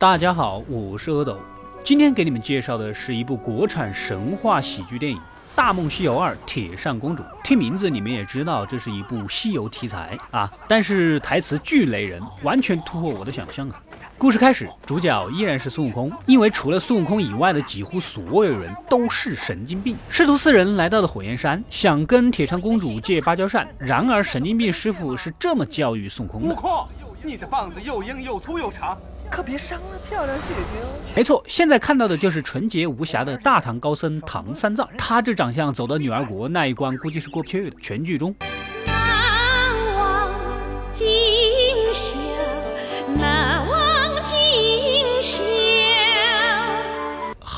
大家好，我是阿斗，今天给你们介绍的是一部国产神话喜剧电影《大梦西游二铁扇公主》。听名字你们也知道，这是一部西游题材啊，但是台词巨雷人，完全突破我的想象啊！故事开始，主角依然是孙悟空，因为除了孙悟空以外的几乎所有人都是神经病。师徒四人来到了火焰山，想跟铁扇公主借芭蕉扇，然而神经病师傅是这么教育孙悟空的：悟空，你的棒子又硬又粗又长，可别伤了漂亮姐姐哦。没错，现在看到的就是纯洁无瑕的大唐高僧唐三藏，他这长相走到女儿国那一关估计是过不去的。全剧中。难忘今宵，难忘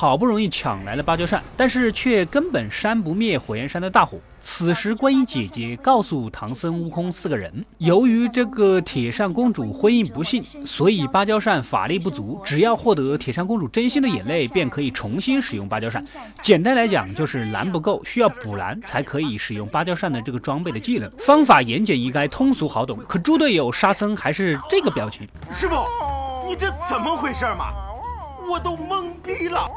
好不容易抢来了芭蕉扇，但是却根本扇不灭火焰山的大火。此时，观音姐姐告诉唐僧、悟空四个人，由于这个铁扇公主婚姻不幸，所以芭蕉扇法力不足，只要获得铁扇公主真心的眼泪，便可以重新使用芭蕉扇。简单来讲，就是蓝不够，需要补蓝才可以使用芭蕉扇的这个装备的技能。方法言简意赅，通俗好懂。可猪队友沙僧还是这个表情。师傅，你这怎么回事嘛？我都懵逼了，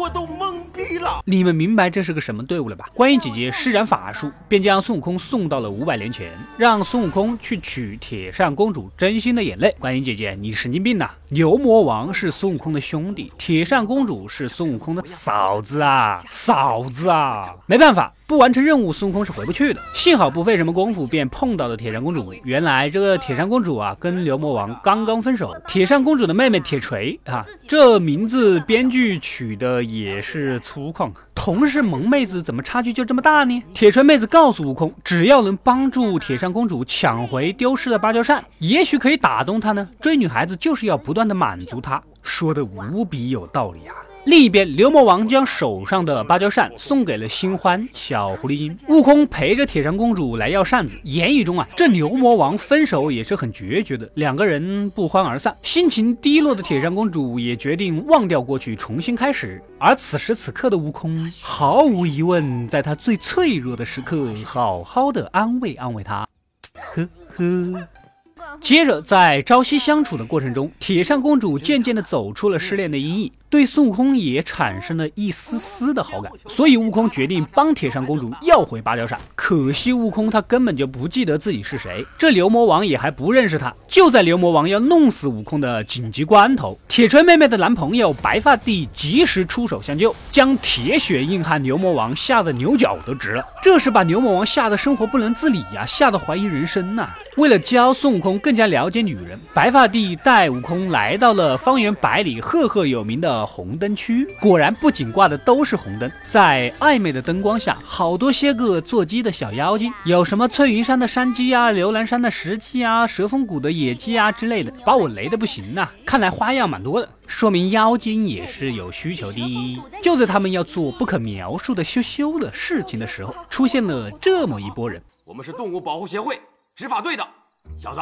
我都懵逼了。你们明白这是个什么队伍了吧？观音姐姐施展法术，便将孙悟空送到了五百年前，让孙悟空去取铁扇公主真心的眼泪。观音姐姐，你神经病呐！牛魔王是孙悟空的兄弟，铁扇公主是孙悟空的嫂子啊，嫂子啊！没办法，不完成任务，孙悟空是回不去的。幸好不费什么功夫，便碰到了铁扇公主。原来这个铁扇公主啊，跟牛魔王刚刚分手。铁扇公主的妹妹铁锤啊，这名字编剧取的也是粗犷。同是萌妹子，怎么差距就这么大呢？铁锤妹子告诉悟空，只要能帮助铁扇公主抢回丢失的芭蕉扇，也许可以打动她呢。追女孩子就是要不断的满足她，说的无比有道理啊。另一边，牛魔王将手上的芭蕉扇送给了新欢小狐狸精。悟空陪着铁扇公主来要扇子，言语中啊，这牛魔王分手也是很决绝的，两个人不欢而散。心情低落的铁扇公主也决定忘掉过去，重新开始。而此时此刻的悟空，毫无疑问，在他最脆弱的时刻，好好的安慰安慰她。呵呵。接着，在朝夕相处的过程中，铁扇公主渐渐地走出了失恋的阴影，对孙悟空也产生了一丝丝的好感。所以，悟空决定帮铁扇公主要回芭蕉扇。可惜，悟空他根本就不记得自己是谁，这牛魔王也还不认识他。就在牛魔王要弄死悟空的紧急关头，铁锤妹妹的男朋友白发帝及时出手相救，将铁血硬汉牛魔王吓得牛角都直了。这是把牛魔王吓得生活不能自理呀，吓得怀疑人生呐。为了教孙悟空更加了解女人，白发帝带悟空来到了方圆百里赫赫有名的红灯区。果然，不仅挂的都是红灯，在暧昧的灯光下，好多些个做鸡的小妖精，有什么翠云山的山鸡啊、刘兰山的石鸡啊、蛇峰谷的野鸡啊之类的，把我雷的不行呐！看来花样蛮多的，说明妖精也是有需求的。就在他们要做不可描述的羞羞的事情的时候，出现了这么一拨人。我们是动物保护协会执法队的，小子，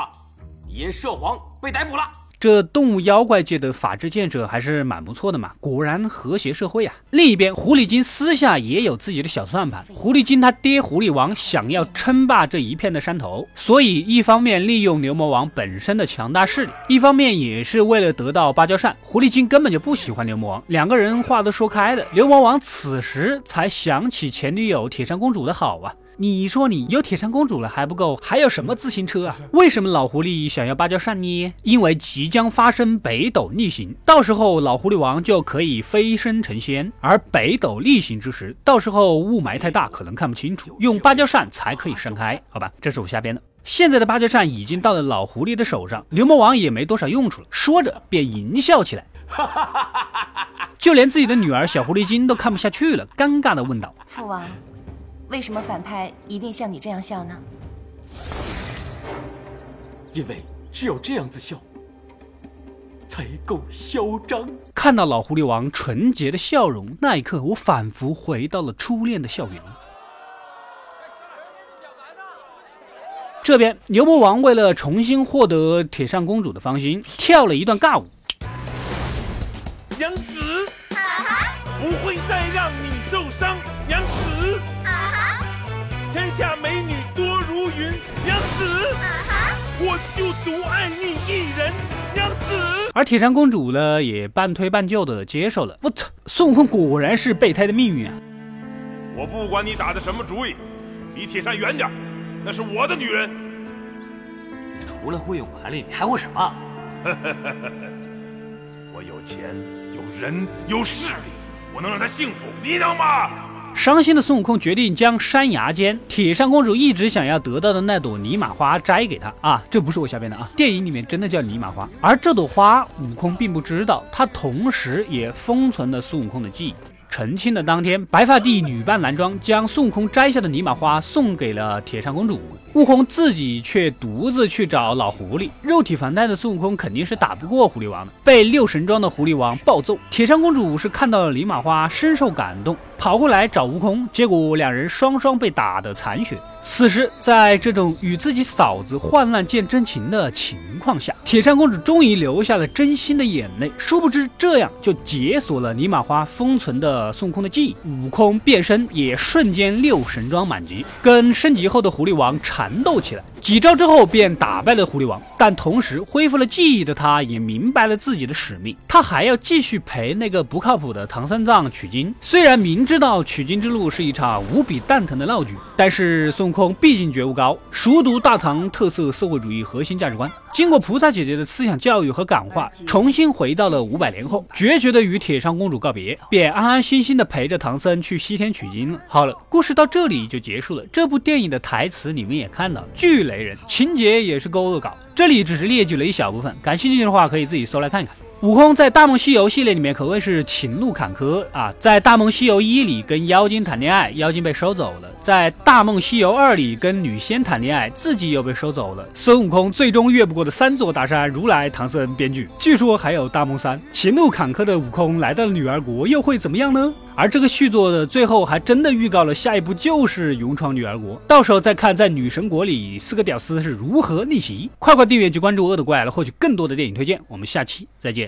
你因涉黄被逮捕了。这动物妖怪界的法治建设还是蛮不错的嘛，果然和谐社会啊。另一边，狐狸精私下也有自己的小算盘。狐狸精他爹狐狸王想要称霸这一片的山头，所以一方面利用牛魔王本身的强大势力，一方面也是为了得到芭蕉扇。狐狸精根本就不喜欢牛魔王，两个人话都说开了。牛魔王此时才想起前女友铁扇公主的好啊。你说你有铁扇公主了还不够，还有什么自行车啊？为什么老狐狸想要芭蕉扇呢？因为即将发生北斗逆行，到时候老狐狸王就可以飞升成仙。而北斗逆行之时，到时候雾霾太大，可能看不清楚，用芭蕉扇才可以扇开。好吧，这是我瞎编的。现在的芭蕉扇已经到了老狐狸的手上，牛魔王也没多少用处了。说着便淫笑起来，就连自己的女儿小狐狸精都看不下去了，尴尬的问道。父王，为什么反派一定像你这样笑呢？因为只有这样子笑，才够嚣张。看到老狐狸王纯洁的笑容，那一刻我仿佛回到了初恋的校园。这边牛魔王为了重新获得铁扇公主的芳心，跳了一段尬舞。娘子，不会再让你受伤，娘子。天下美女多如云，娘子。我就独爱你一人，娘子。而铁扇公主呢，也半推半就的接受了。我操，孙悟空果然是备胎的命运啊！我不管你打的什么主意，离铁扇远点，那是我的女人。你除了会用蛮力，你还会什么？我有钱，有人，有势力，我能让她幸福，你能吗？伤心的孙悟空决定将山崖间铁扇公主一直想要得到的那朵尼玛花摘给她啊！这不是我瞎编的啊，电影里面真的叫尼玛花。而这朵花，悟空并不知道，他同时也封存了孙悟空的记忆。成亲的当天，白发帝女扮男装，将孙悟空摘下的尼玛花送给了铁扇公主。悟空自己却独自去找老狐狸。肉体凡胎的孙悟空肯定是打不过狐狸王的，被六神装的狐狸王暴揍。铁扇公主是看到了尼玛花，深受感动，跑过来找悟空，结果两人双双被打得残血。此时，在这种与自己嫂子患难见真情的情况下，铁扇公主终于流下了真心的眼泪。殊不知，这样就解锁了尼玛花封存的孙悟空的记忆。悟空变身也瞬间六神装满级，跟升级后的狐狸王缠斗起来。几招之后便打败了狐狸王，但同时恢复了记忆的他，也明白了自己的使命，他还要继续陪那个不靠谱的唐三藏取经。虽然明知道取经之路是一场无比蛋疼的闹剧，但是孙悟空毕竟觉悟高，熟读大唐特色社会主义核心价值观，经过菩萨姐姐的思想教育和感化，重新回到了五百年后，决绝的与铁扇公主告别，便安安心心的陪着唐僧去西天取经了。好了，故事到这里就结束了。这部电影的台词你们也看到了，巨雷人，情节也是够恶搞。这里只是列举了一小部分，感兴趣的话可以自己搜来看看。悟空在《大梦西游》系列里面可谓是情路坎坷啊，在《大梦西游一》里跟妖精谈恋爱，妖精被收走了；在《大梦西游二》里跟女仙谈恋爱，自己又被收走了。孙悟空最终越不过的三座大山，如来、唐僧编剧。据说还有《大梦三》，情路坎坷的悟空来到了女儿国，又会怎么样呢？而这个续作的最后还真的预告了下一步就是勇闯女儿国，到时候再看在女神国里四个屌丝是如何逆袭。快快订阅及关注《恶的怪》来获取更多的电影推荐，我们下期再见。